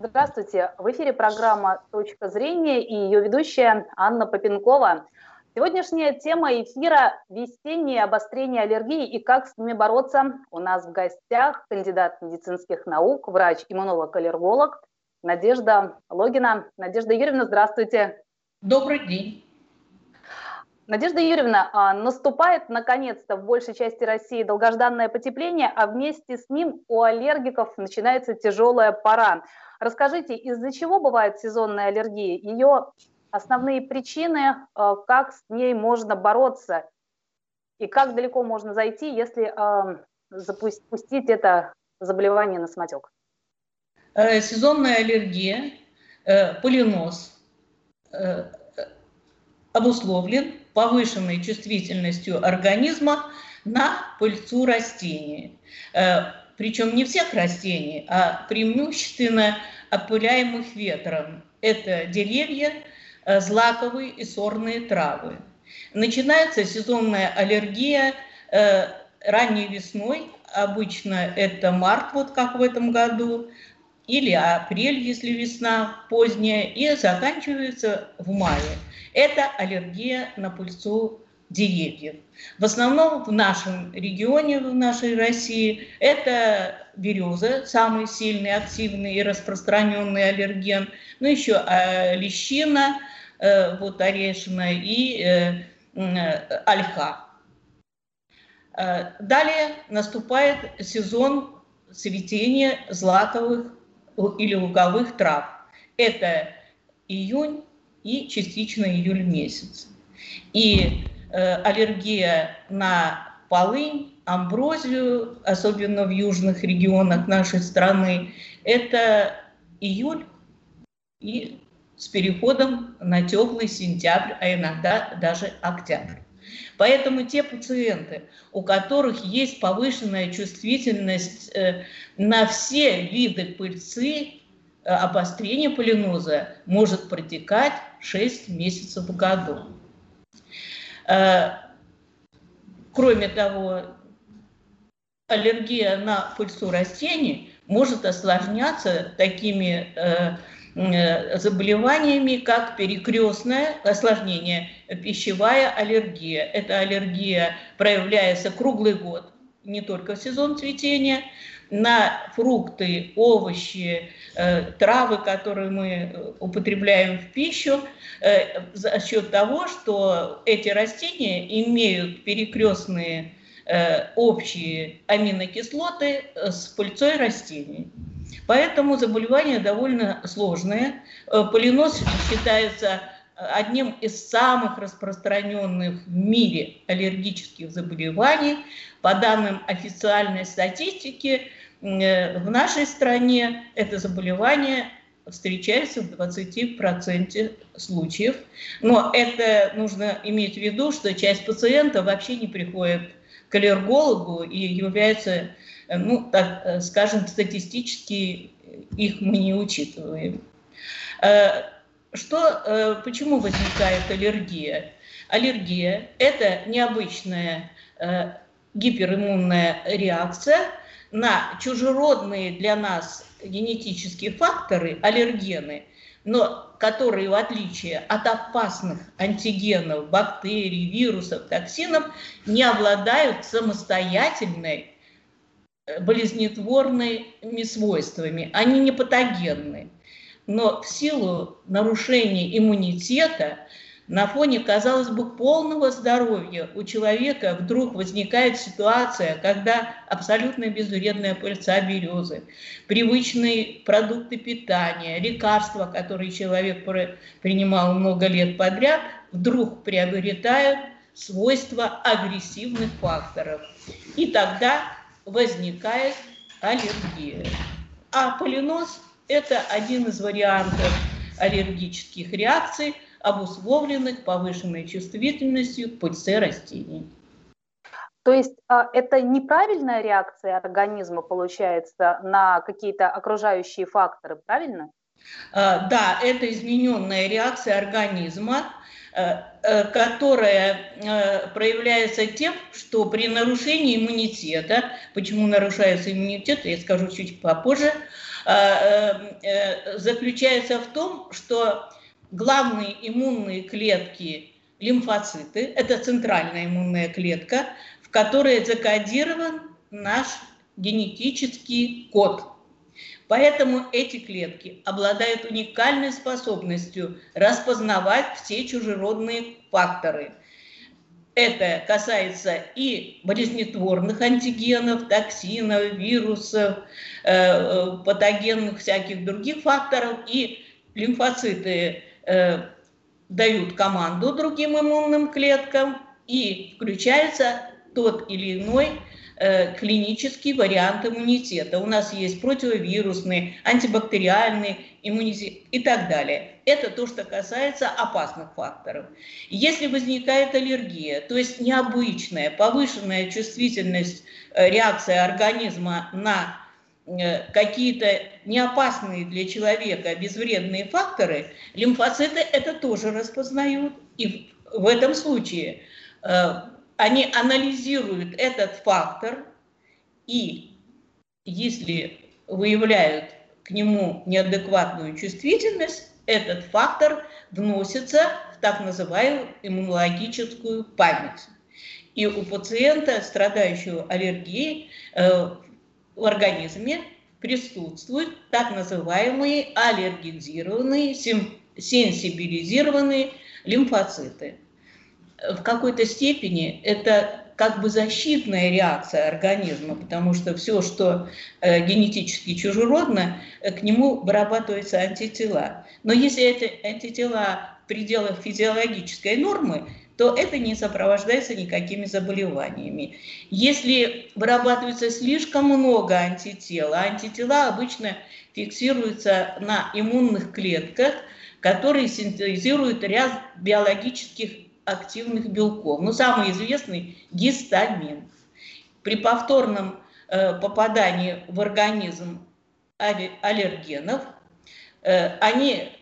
Здравствуйте. В эфире программа «Точка зрения» и ее ведущая Анна Попенкова. Сегодняшняя тема эфира – весеннее обострение аллергии и как с ними бороться. У нас в гостях кандидат медицинских наук, врач-иммунолог-аллерголог Надежда Логина. Надежда Юрьевна, здравствуйте. Добрый день. Надежда Юрьевна, а, наступает наконец-то в большей части России долгожданное потепление, а вместе с ним у аллергиков начинается тяжелая пора. Расскажите, из-за чего бывает сезонная аллергия? Ее основные причины, а, как с ней можно бороться и как далеко можно зайти, если а, запустить это заболевание на самотек? Э, сезонная аллергия, э, полинос э, обусловлен повышенной чувствительностью организма на пыльцу растений. Причем не всех растений, а преимущественно опыляемых ветром. Это деревья, злаковые и сорные травы. Начинается сезонная аллергия ранней весной, обычно это март, вот как в этом году, или апрель, если весна поздняя, и заканчивается в мае. Это аллергия на пыльцу деревьев. В основном в нашем регионе, в нашей России, это береза, самый сильный, активный и распространенный аллерген, ну еще э, лещина, э, вот орешина и э, э, ольха. Э, далее наступает сезон цветения злаковых или луговых трав. Это июнь и частично июль месяц. И э, аллергия на полынь, амброзию, особенно в южных регионах нашей страны, это июль и с переходом на теплый сентябрь, а иногда даже октябрь. Поэтому те пациенты, у которых есть повышенная чувствительность э, на все виды пыльцы, э, обострение полиноза может протекать 6 месяцев в году. Э, кроме того, аллергия на пыльцу растений может осложняться такими заболеваниями, как перекрестное осложнение, пищевая аллергия. Эта аллергия проявляется круглый год, не только в сезон цветения, на фрукты, овощи, э, травы, которые мы э, употребляем в пищу, за счет того, что эти растения имеют перекрестные общие аминокислоты с пыльцой растений. Поэтому заболевание довольно сложное. Э, полинос считается одним из самых распространенных в мире аллергических заболеваний. По данным официальной статистики, э, в нашей стране это заболевание встречается в 20% случаев. Но это нужно иметь в виду, что часть пациентов вообще не приходит к аллергологу и является Э, ну, так э, скажем, статистически их мы не учитываем. Э, что, почему возникает аллергия? Аллергия – это необычная гипериммунная реакция на чужеродные для нас генетические факторы, аллергены, но которые, в отличие от опасных антигенов, бактерий, вирусов, токсинов, не обладают самостоятельной болезнетворными свойствами. Они не патогенны. Но в силу нарушения иммунитета на фоне, казалось бы, полного здоровья у человека вдруг возникает ситуация, когда абсолютно безвредная пыльца березы, привычные продукты питания, лекарства, которые человек принимал много лет подряд, вдруг приобретают свойства агрессивных факторов. И тогда возникает аллергия. А полинос – это один из вариантов аллергических реакций, обусловленных повышенной чувствительностью к пыльце растений. То есть а, это неправильная реакция организма получается на какие-то окружающие факторы, правильно? А, да, это измененная реакция организма которая э, проявляется тем, что при нарушении иммунитета, почему нарушается иммунитет, я скажу чуть попозже, заключается в том, что главные иммунные клетки лимфоциты, это центральная иммунная клетка, в которой закодирован наш генетический код. Поэтому эти клетки обладают уникальной способностью распознавать все чужеродные факторы. Это касается и болезнетворных антигенов, токсинов, вирусов, э, э, патогенных всяких других факторов, и лимфоциты э, дают команду другим иммунным клеткам, и включается тот или иной э, клинический вариант иммунитета. У нас есть противовирусный, антибактериальный иммунитет и так далее. Это то, что касается опасных факторов. Если возникает аллергия, то есть необычная, повышенная чувствительность, э, реакция организма на Э, какие-то неопасные для человека безвредные факторы, лимфоциты это тоже распознают. И в этом случае э, они анализируют этот фактор, и если выявляют к нему неадекватную чувствительность, этот фактор вносится в так называемую иммунологическую память. И у пациента, страдающего аллергией, э, в организме присутствуют так называемые аллергизированные, сенсибилизированные лимфоциты. В какой-то степени это как бы защитная реакция организма, потому что все, что э, генетически чужеродно, э, к нему вырабатываются антитела. Но если это антитела в пределах физиологической нормы, то это не сопровождается никакими заболеваниями. Если вырабатывается слишком много антител, а антитела обычно фиксируются на иммунных клетках, которые синтезируют ряд биологических активных белков. Ну, самый известный – гистамин. При повторном э, попадании в организм аллергенов э, они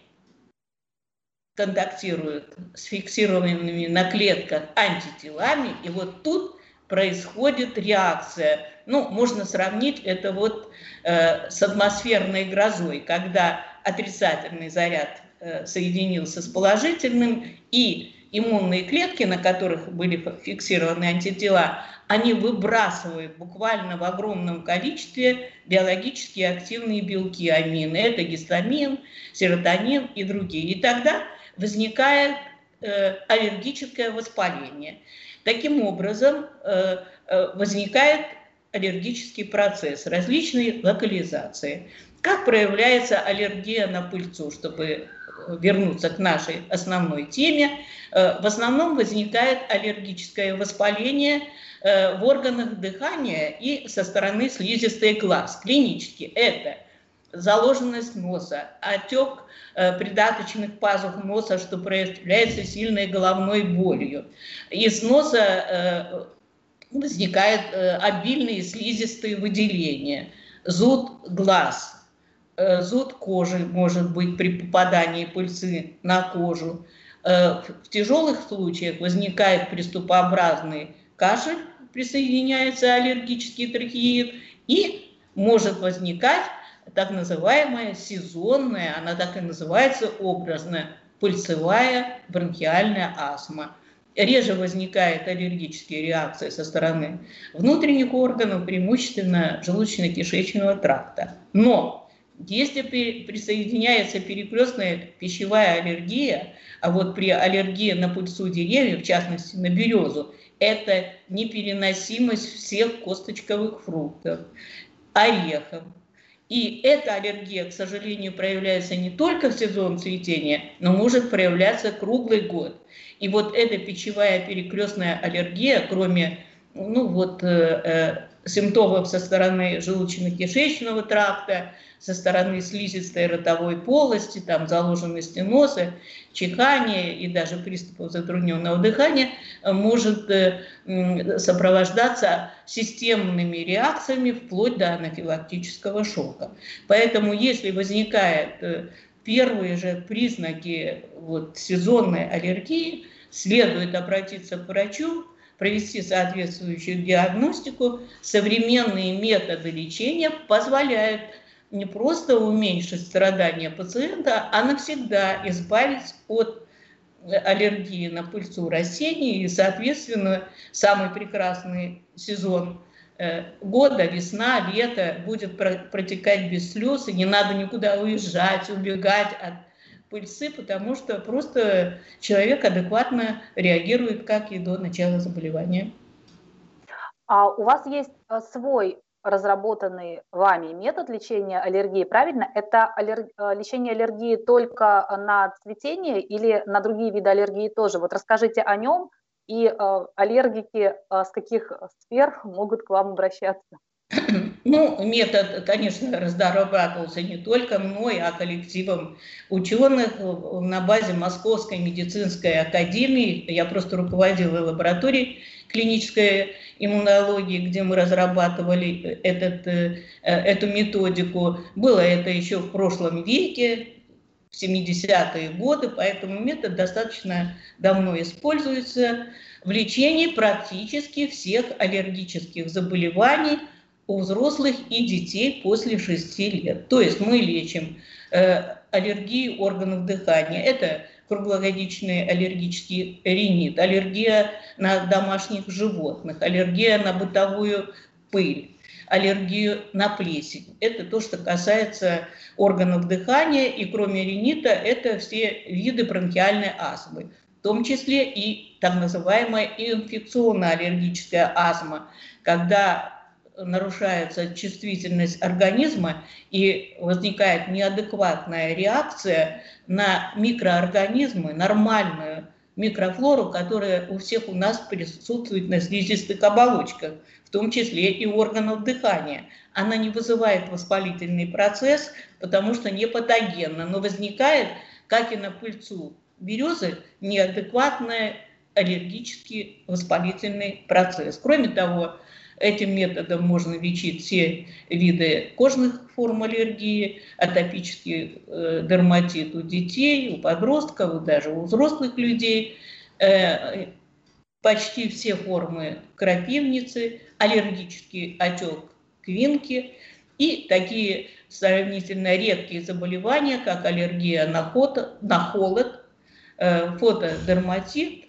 контактируют с фиксированными на клетках антителами, и вот тут происходит реакция. Ну, можно сравнить это вот э, с атмосферной грозой, когда отрицательный заряд э, соединился с положительным, и иммунные клетки, на которых были фиксированы антитела, они выбрасывают буквально в огромном количестве биологически активные белки, амины. Это гистамин, серотонин и другие. И тогда возникает э, аллергическое воспаление. Таким образом, э, э, возникает аллергический процесс, различные локализации. Как проявляется аллергия на пыльцу, чтобы вернуться к нашей основной теме, в основном возникает аллергическое воспаление в органах дыхания и со стороны слизистой глаз. Клинически это заложенность носа, отек э, придаточных пазух носа, что проявляется сильной головной болью. Из носа э, возникают э, обильные слизистые выделения, зуд глаз, э, зуд кожи может быть при попадании пыльцы на кожу. Э, в тяжелых случаях возникает приступообразный кашель, присоединяется аллергический трахеид, и может возникать так называемая сезонная, она так и называется образная, пыльцевая бронхиальная астма. Реже возникает аллергические реакции со стороны внутренних органов, преимущественно желудочно-кишечного тракта. Но если присоединяется перекрестная пищевая аллергия, а вот при аллергии на пыльцу деревьев, в частности на березу, это непереносимость всех косточковых фруктов, орехов, и эта аллергия, к сожалению, проявляется не только в сезон цветения, но может проявляться круглый год. И вот эта пищевая перекрестная аллергия, кроме ну, вот, э, э, симптомов со стороны желудочно-кишечного тракта, со стороны слизистой ротовой полости, там заложенности носа, чихания и даже приступов затрудненного дыхания э, может э, сопровождаться системными реакциями вплоть до анафилактического шока. Поэтому если возникают э, первые же признаки вот, сезонной аллергии, следует обратиться к врачу, провести соответствующую диагностику. Современные методы лечения позволяют не просто уменьшить страдания пациента, а навсегда избавить от аллергии на пыльцу растений и, соответственно, самый прекрасный сезон э, года, весна, лето, будет протекать без слез, и не надо никуда уезжать, убегать от пыльцы, потому что просто человек адекватно реагирует, как и до начала заболевания. А у вас есть э, свой разработанный вами метод лечения аллергии, правильно? Это аллер... Э, лечение аллергии только на цветение или на другие виды аллергии тоже? Вот расскажите о нем, и э, аллергики с каких сфер могут к вам обращаться? Ну, метод, конечно, разрабатывался не только мной, а коллективом ученых на базе Московской медицинской академии. Я просто руководила лабораторией клинической иммунологии, где мы разрабатывали этот, э, эту методику. Было это еще в прошлом веке, в 70-е годы, поэтому метод достаточно давно используется в лечении практически всех аллергических заболеваний у взрослых и детей после 6 лет. То есть мы лечим э, аллергии органов дыхания. Это круглогодичный аллергический ринит, аллергия на домашних животных, аллергия на бытовую пыль, аллергию на плесень. Это то, что касается органов дыхания, и кроме ринита это все виды бронхиальной астмы, в том числе и так называемая инфекционная аллергическая астма, когда нарушается чувствительность организма и возникает неадекватная реакция на микроорганизмы, нормальную микрофлору, которая у всех у нас присутствует на слизистых оболочках, в том числе и органов дыхания. Она не вызывает воспалительный процесс, потому что не патогенна, но возникает, как и на пыльцу березы, неадекватный аллергический воспалительный процесс. Кроме того, Этим методом можно лечить все виды кожных форм аллергии, атопический э, дерматит у детей, у подростков, даже у взрослых людей, э, почти все формы крапивницы, аллергический отек квинки и такие сравнительно редкие заболевания, как аллергия на, ход, на холод, э, фотодерматит,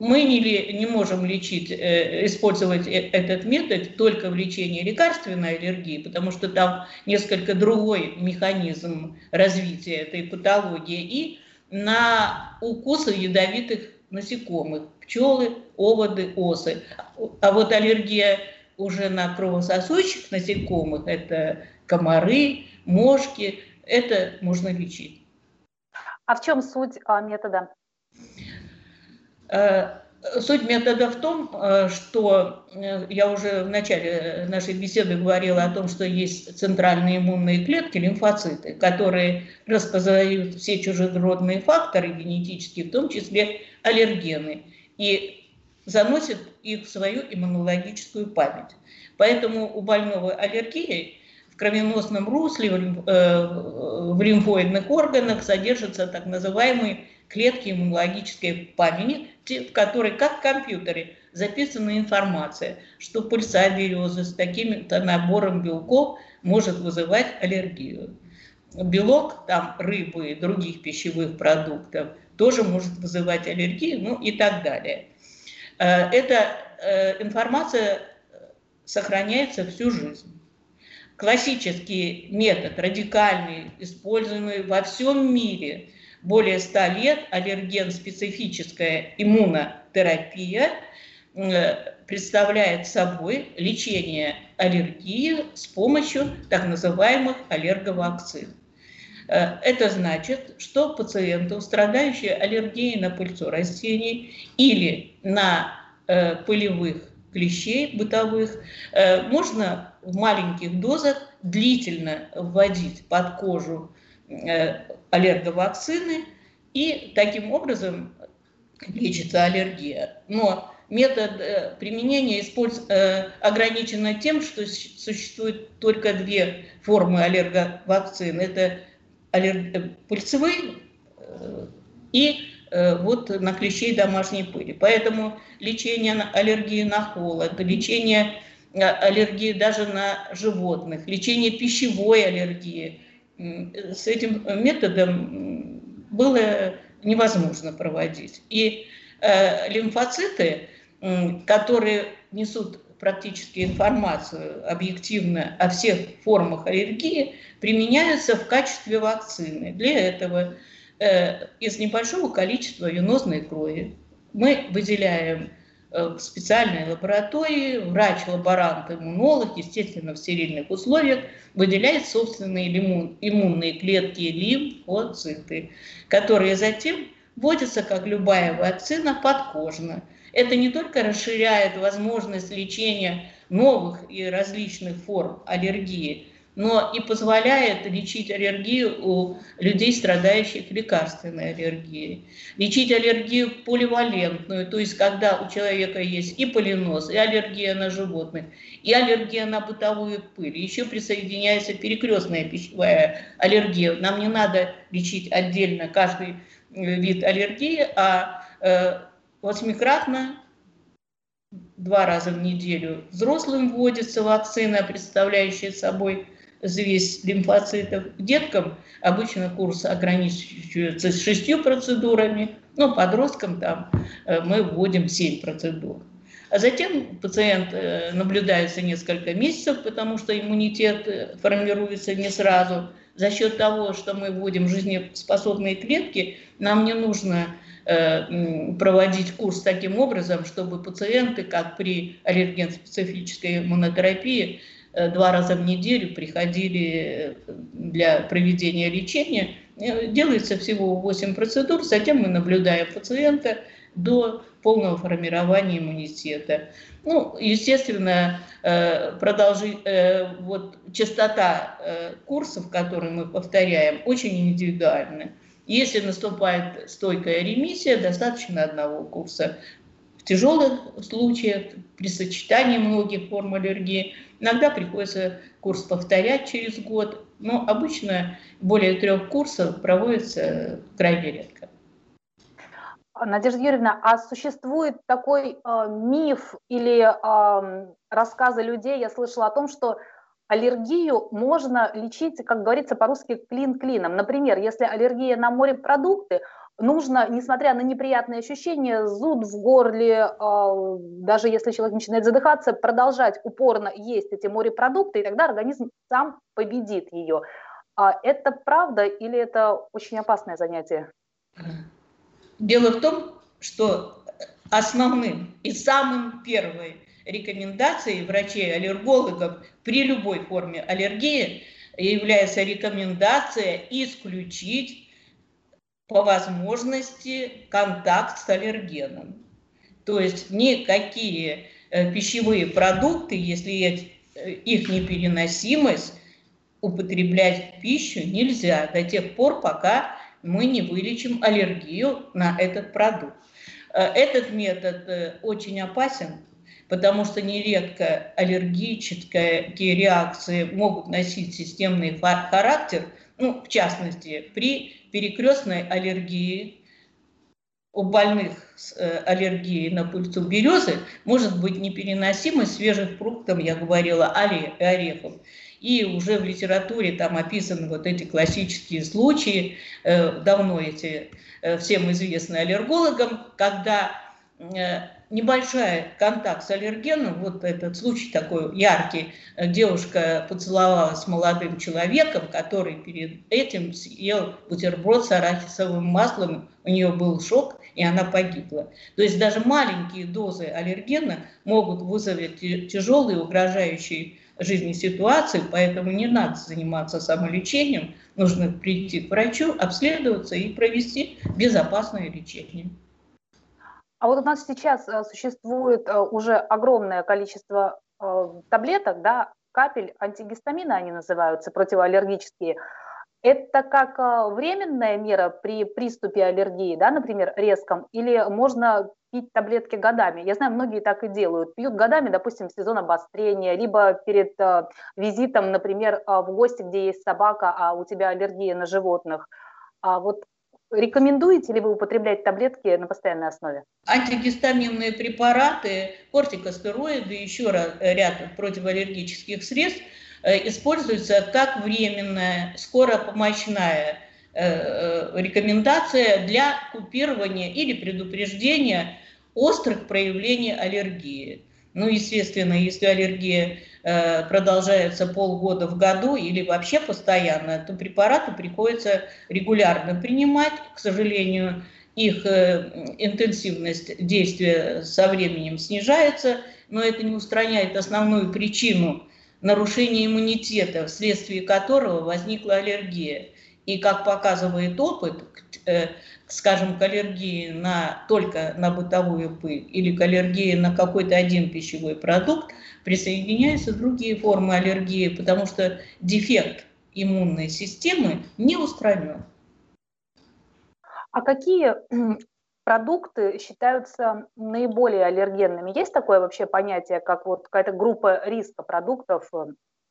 мы не, не можем лечить, э, использовать э, этот метод только в лечении лекарственной аллергии, потому что там несколько другой механизм развития этой патологии, и на укусы ядовитых насекомых, пчелы, оводы, осы. А вот аллергия уже на кровососущих насекомых, это комары, мошки, это можно лечить. А в чем суть а, метода? Э, суть метода в том, э, что э, я уже в начале нашей беседы говорила о том, что есть центральные иммунные клетки, лимфоциты, которые распознают все чужеродные факторы генетические, в том числе аллергены, и заносят их в свою иммунологическую память. Поэтому у больного аллергией в кровеносном русле, в лимфоидных органах содержатся так называемые клетки иммунологической памяти, в которой, как в компьютере, записана информация, что пыльца березы с таким-то набором белков может вызывать аллергию. Белок, там рыбы и других пищевых продуктов тоже может вызывать аллергию, ну и так далее. Э, эта э, информация сохраняется всю жизнь. Классический метод, радикальный, используемый во всем мире – более 100 лет аллерген-специфическая иммунотерапия э, представляет собой лечение аллергии с помощью так называемых аллерговакцин. Э, это значит, что пациенту, страдающие аллергией на пыльцу растений или на э, пылевых клещей бытовых, можно в маленьких дозах длительно вводить под кожу аллерговакцины, и таким образом лечится аллергия. Но метод э, применения использ... Э, ограничен тем, что существует только две формы аллерговакцин. Это аллер... Э, пыльцевые и вот на клещей домашней пыли. Поэтому лечение аллергии на холод, лечение аллергии даже на животных, лечение пищевой аллергии. С этим методом было невозможно проводить. И э, лимфоциты, которые несут практически информацию объективно о всех формах аллергии, применяются в качестве вакцины. Для этого э, из небольшого количества венозной крови мы выделяем в специальной лаборатории, врач-лаборант, иммунолог, естественно, в стерильных условиях, выделяет собственные иммунные клетки лимфоциты, которые затем вводятся, как любая вакцина, подкожно. Это не только расширяет возможность лечения новых и различных форм аллергии, но и позволяет лечить аллергию у людей, страдающих лекарственной аллергией. Лечить аллергию поливалентную, то есть когда у человека есть и полиноз, и аллергия на животных, и аллергия на бытовую пыль. Еще присоединяется перекрестная пищевая аллергия. Нам не надо лечить отдельно каждый вид аллергии, а э, восьмикратно два раза в неделю взрослым вводится вакцина, представляющая собой взвесь лимфоцитов. Деткам обычно курс ограничивается шестью процедурами, но подросткам там э, мы вводим семь процедур. А затем пациент э, наблюдается несколько месяцев, потому что иммунитет э, формируется не сразу. За счет того, что мы вводим жизнеспособные клетки, нам не нужно проводить курс таким образом, чтобы пациенты, как при аллерген-специфической иммунотерапии, два раза в неделю приходили э, для проведения лечения. Э, делается всего 8 процедур, затем мы наблюдаем пациента до полного формирования иммунитета. Ну, естественно, продолжи, вот, частота курсов, которые мы повторяем, очень индивидуальна. Если наступает стойкая ремиссия, достаточно одного курса. В тяжелых случаях, при сочетании многих форм аллергии – Иногда приходится курс повторять через год, но обычно более трех курсов проводится крайне редко. Надежда Юрьевна, а существует такой э, миф или э, рассказы людей, я слышала о том, что аллергию можно лечить, как говорится по-русски, клин клином. Например, если аллергия на морепродукты, нужно, несмотря на неприятные ощущения, зуд в горле, а, даже если человек начинает задыхаться, продолжать упорно есть эти морепродукты, и тогда организм сам победит ее. А это правда или это очень опасное занятие? Дело в том, что основным и самым первой рекомендацией врачей-аллергологов при любой форме аллергии является рекомендация исключить по возможности контакт с аллергеном. То есть никакие э, пищевые продукты, если э, их непереносимость, употреблять пищу нельзя до тех пор, пока мы не вылечим аллергию на этот продукт. Э, этот метод очень опасен, потому что нередко аллергические реакции могут носить системный характер, ну, в частности, при перекрестной аллергии у больных с э, аллергией на пыльцу березы может быть непереносимость свежих фруктов, я говорила, орехов. И уже в литературе там описаны вот эти классические случаи, э, давно эти э, всем известны аллергологам, когда небольшой контакт с аллергеном, вот этот случай такой яркий, девушка поцеловалась с молодым человеком, который перед этим съел бутерброд с арахисовым маслом, у нее был шок, и она погибла. То есть даже маленькие дозы аллергена могут вызвать тяжелые, угрожающие жизни ситуации, поэтому не надо заниматься самолечением, нужно прийти к врачу, обследоваться и провести безопасное лечение. А вот у нас сейчас э, существует э, уже огромное количество э, таблеток, да, капель антигистамина они называются, противоаллергические. Это как временная мера при приступе аллергии, да, например, резком, или можно пить таблетки годами? Я знаю, многие так и делают. Пьют годами, допустим, в сезон обострения, либо перед визитом, например, в гости, где есть собака, а у тебя аллергия на животных. А вот Рекомендуете ли вы употреблять таблетки на постоянной основе? Антигистаминные препараты, кортикостероиды, еще ряд противоаллергических средств э, используются как временная скоропомощная э, рекомендация для купирования или предупреждения острых проявлений аллергии. Ну, естественно, если аллергия э, продолжается полгода в году или вообще постоянно, то препараты приходится регулярно принимать. К сожалению, их э, интенсивность действия со временем снижается, но это не устраняет основную причину нарушения иммунитета, вследствие которого возникла аллергия. И как показывает опыт, э, скажем, к аллергии на, только на бытовую пыль или к аллергии на какой-то один пищевой продукт, присоединяются другие формы аллергии, потому что дефект иммунной системы не устранен. А какие продукты считаются наиболее аллергенными? Есть такое вообще понятие, как вот какая-то группа риска продуктов, э,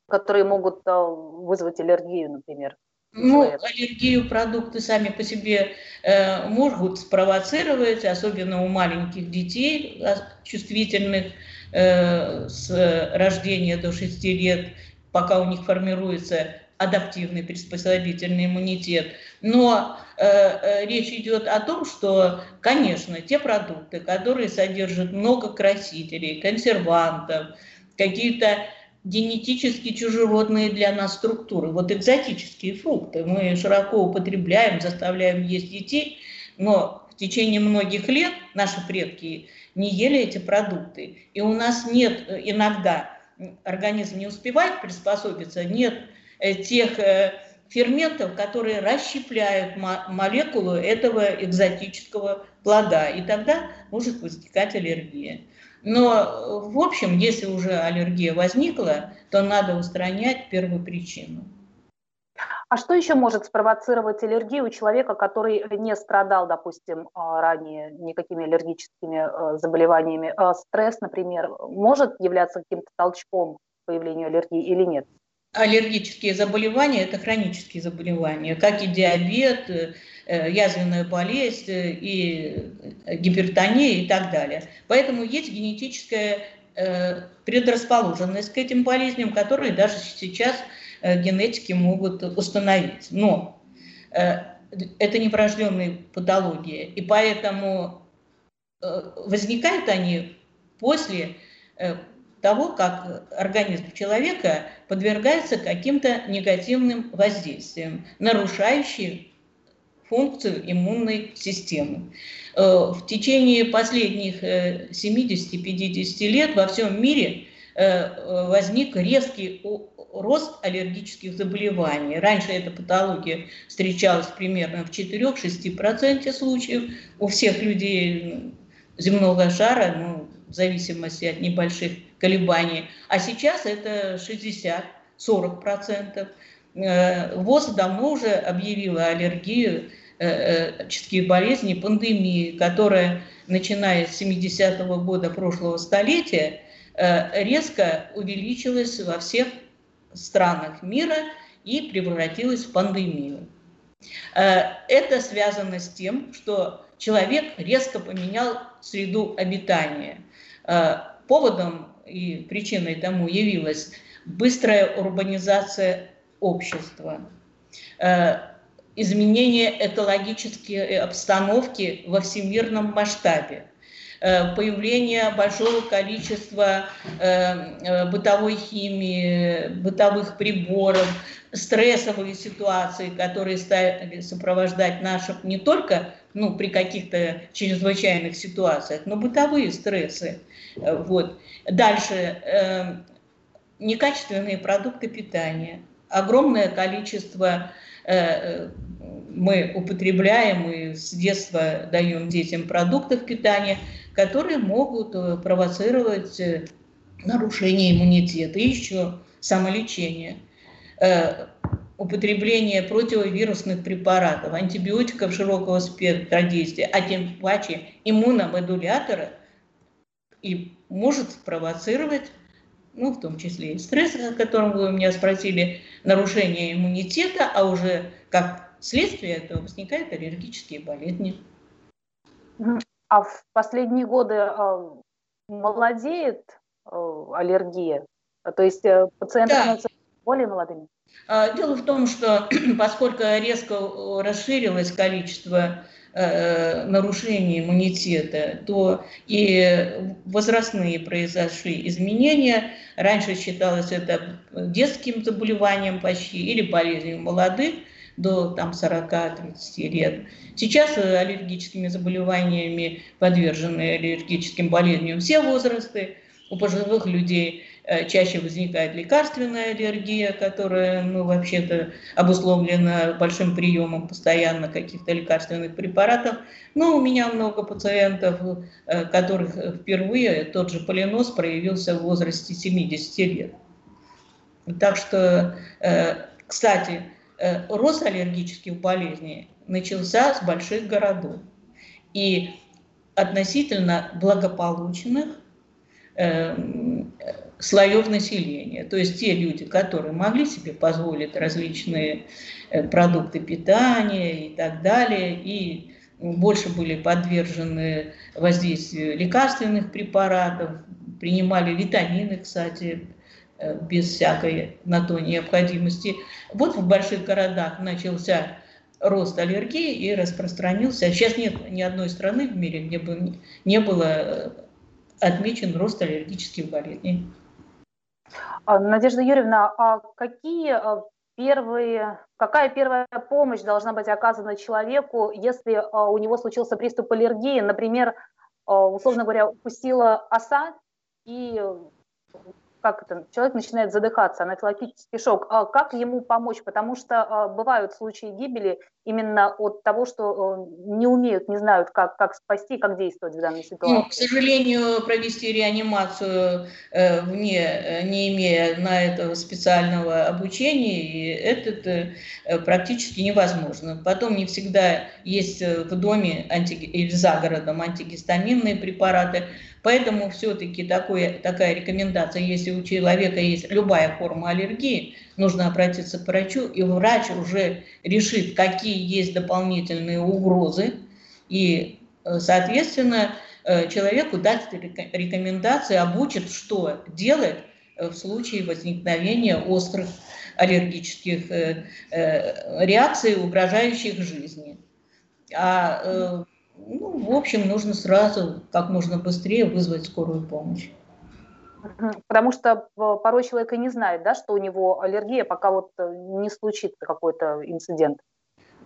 которые могут э, вызвать аллергию, например? Ну, аллергию продукты сами по себе э, могут спровоцировать, особенно у маленьких детей, а, чувствительных с рождения до 6 лет, пока у них формируется адаптивный приспособительный иммунитет. Но э, э, речь идет о том, что, конечно, те продукты, которые содержат много красителей, консервантов, какие-то генетически чужеродные для нас структуры. Вот экзотические фрукты мы широко употребляем, заставляем есть детей, но течение многих лет наши предки не ели эти продукты. И у нас нет э, иногда, организм не успевает приспособиться, нет э, тех э, ферментов, которые расщепляют молекулу этого экзотического плода. И тогда может возникать аллергия. Но, в общем, если уже аллергия возникла, то надо устранять первопричину. А что еще может спровоцировать аллергию у человека, который не страдал, допустим, а, ранее никакими аллергическими а, заболеваниями? Стресс, например, может являться каким-то толчком к появлению аллергии или нет? Аллергические заболевания – это хронические заболевания, как и диабет, э, Э, язвенная болезнь э, и э, гипертония и так далее. Поэтому есть генетическая предрасположенность к этим болезням, которые даже сейчас генетики могут установить. Но это не врожденные патологии, и поэтому возникают они после того, как организм человека подвергается каким-то негативным воздействиям, нарушающим функцию иммунной системы. Э, в течение последних 70-50 э, лет во всем мире э, возник резкий рост аллергических заболеваний. Раньше эта патология встречалась примерно в 4-6% случаев у всех людей земного шара, ну, в зависимости от небольших колебаний. А сейчас это 60-40%. ВОЗ давно уже объявила аллергию человеческие болезни, пандемии, которая, начиная с 70-го года прошлого столетия, э, резко увеличилась во всех странах мира и превратилась в пандемию. Э, это связано с тем, что человек резко поменял среду обитания. Э, поводом и причиной тому явилась быстрая урбанизация общества изменение экологической обстановки во всемирном масштабе, э, появление большого количества э, э, бытовой химии, бытовых приборов, стрессовые ситуации, которые стали сопровождать наши не только ну, при каких-то чрезвычайных ситуациях, но бытовые стрессы. Вот. Дальше некачественные продукты питания, огромное количество мы употребляем и с детства даем детям продуктов питания, которые могут э, провоцировать э, нарушение иммунитета и еще самолечение. Э, употребление противовирусных препаратов, антибиотиков широкого спектра действия, а тем паче иммуномодулятора и может спровоцировать, ну, в том числе и стресс, о котором вы меня спросили, нарушение иммунитета, а уже как вследствие этого возникают аллергические болезни. А в последние годы э, молодеет э, аллергия? То есть э, пациенты да. становятся более молодыми? А, дело в том, что поскольку резко расширилось количество э, нарушений иммунитета, то и возрастные произошли изменения. Раньше считалось это детским заболеванием почти или болезнью молодых до там, 40-30 лет. Сейчас аллергическими заболеваниями подвержены аллергическим болезням все возрасты. У пожилых людей Э, чаще возникает лекарственная аллергия, которая, ну, вообще-то обусловлена большим приемом постоянно каких-то лекарственных препаратов. Но у меня много пациентов, э, которых впервые тот же полинос проявился в возрасте 70 лет. Так что, э, кстати, рост аллергических болезней начался с больших городов. И относительно благополучных слоев населения. То есть те люди, которые могли себе позволить различные э, продукты питания и так далее, и больше были подвержены воздействию лекарственных препаратов, принимали витамины, кстати, э, без всякой на то необходимости. Вот в больших городах начался рост аллергии и распространился. Сейчас нет ни одной страны в мире, где бы не было э, отмечен рост аллергических болезней. А, Надежда Юрьевна, а какие а, первые, какая первая помощь должна быть оказана человеку, если а, у него случился приступ аллергии, например, условно говоря, укусила оса и как это, человек начинает задыхаться, анафилактический шок. А как ему помочь? Потому что а, бывают случаи гибели именно от того, что э, не умеют, не знают, как, как спасти, как действовать в данной ситуации. Ну, к сожалению, провести реанимацию э, вне, э, не имея на это специального обучения, это практически невозможно. Потом не всегда есть в доме анти, или за городом антигистаминные препараты, Поэтому все-таки такая рекомендация, если у человека есть любая форма аллергии, нужно обратиться к врачу, и врач уже решит, какие есть дополнительные угрозы, и, э, соответственно, э, человеку даст рекомендации, обучит, что делать э, в случае возникновения острых аллергических реакций, угрожающих жизни. А ну, в общем, нужно сразу, как можно быстрее вызвать скорую помощь. Потому что э, порой человек и не знает, да, что у него аллергия, пока вот э, не случится какой-то инцидент.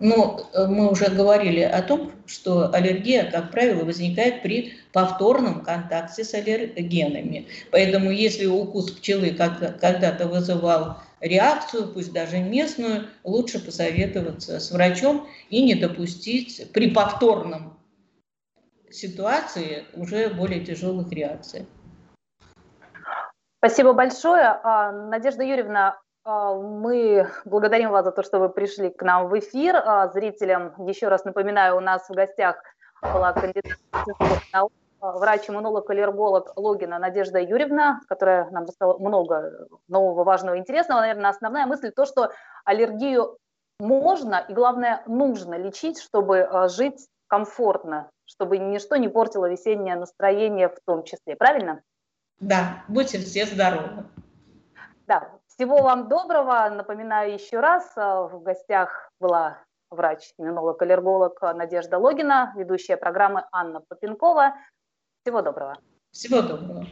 Ну, э, мы уже говорили о том, что аллергия, как правило, возникает при повторном контакте с аллергенами. Поэтому если укус пчелы когда-то вызывал реакцию, пусть даже местную, лучше посоветоваться с врачом и не допустить при повторном ситуации уже более тяжелых реакций. Спасибо большое. А, Надежда Юрьевна, а, мы благодарим вас за то, что вы пришли к нам в эфир. А, зрителям еще раз напоминаю, у нас в гостях была кандидат врач-иммунолог, аллерголог Логина Надежда Юрьевна, которая нам рассказала много нового, важного, интересного. Наверное, основная мысль то, что аллергию можно и, главное, нужно лечить, чтобы жить комфортно, чтобы ничто не портило весеннее настроение в том числе. Правильно? Да, будьте все здоровы. Да, всего вам доброго. Напоминаю еще раз, э, в гостях была врач-иммунолог, аллерголог Надежда Логина, ведущая программы Анна Попенкова. Всего доброго. Всего доброго.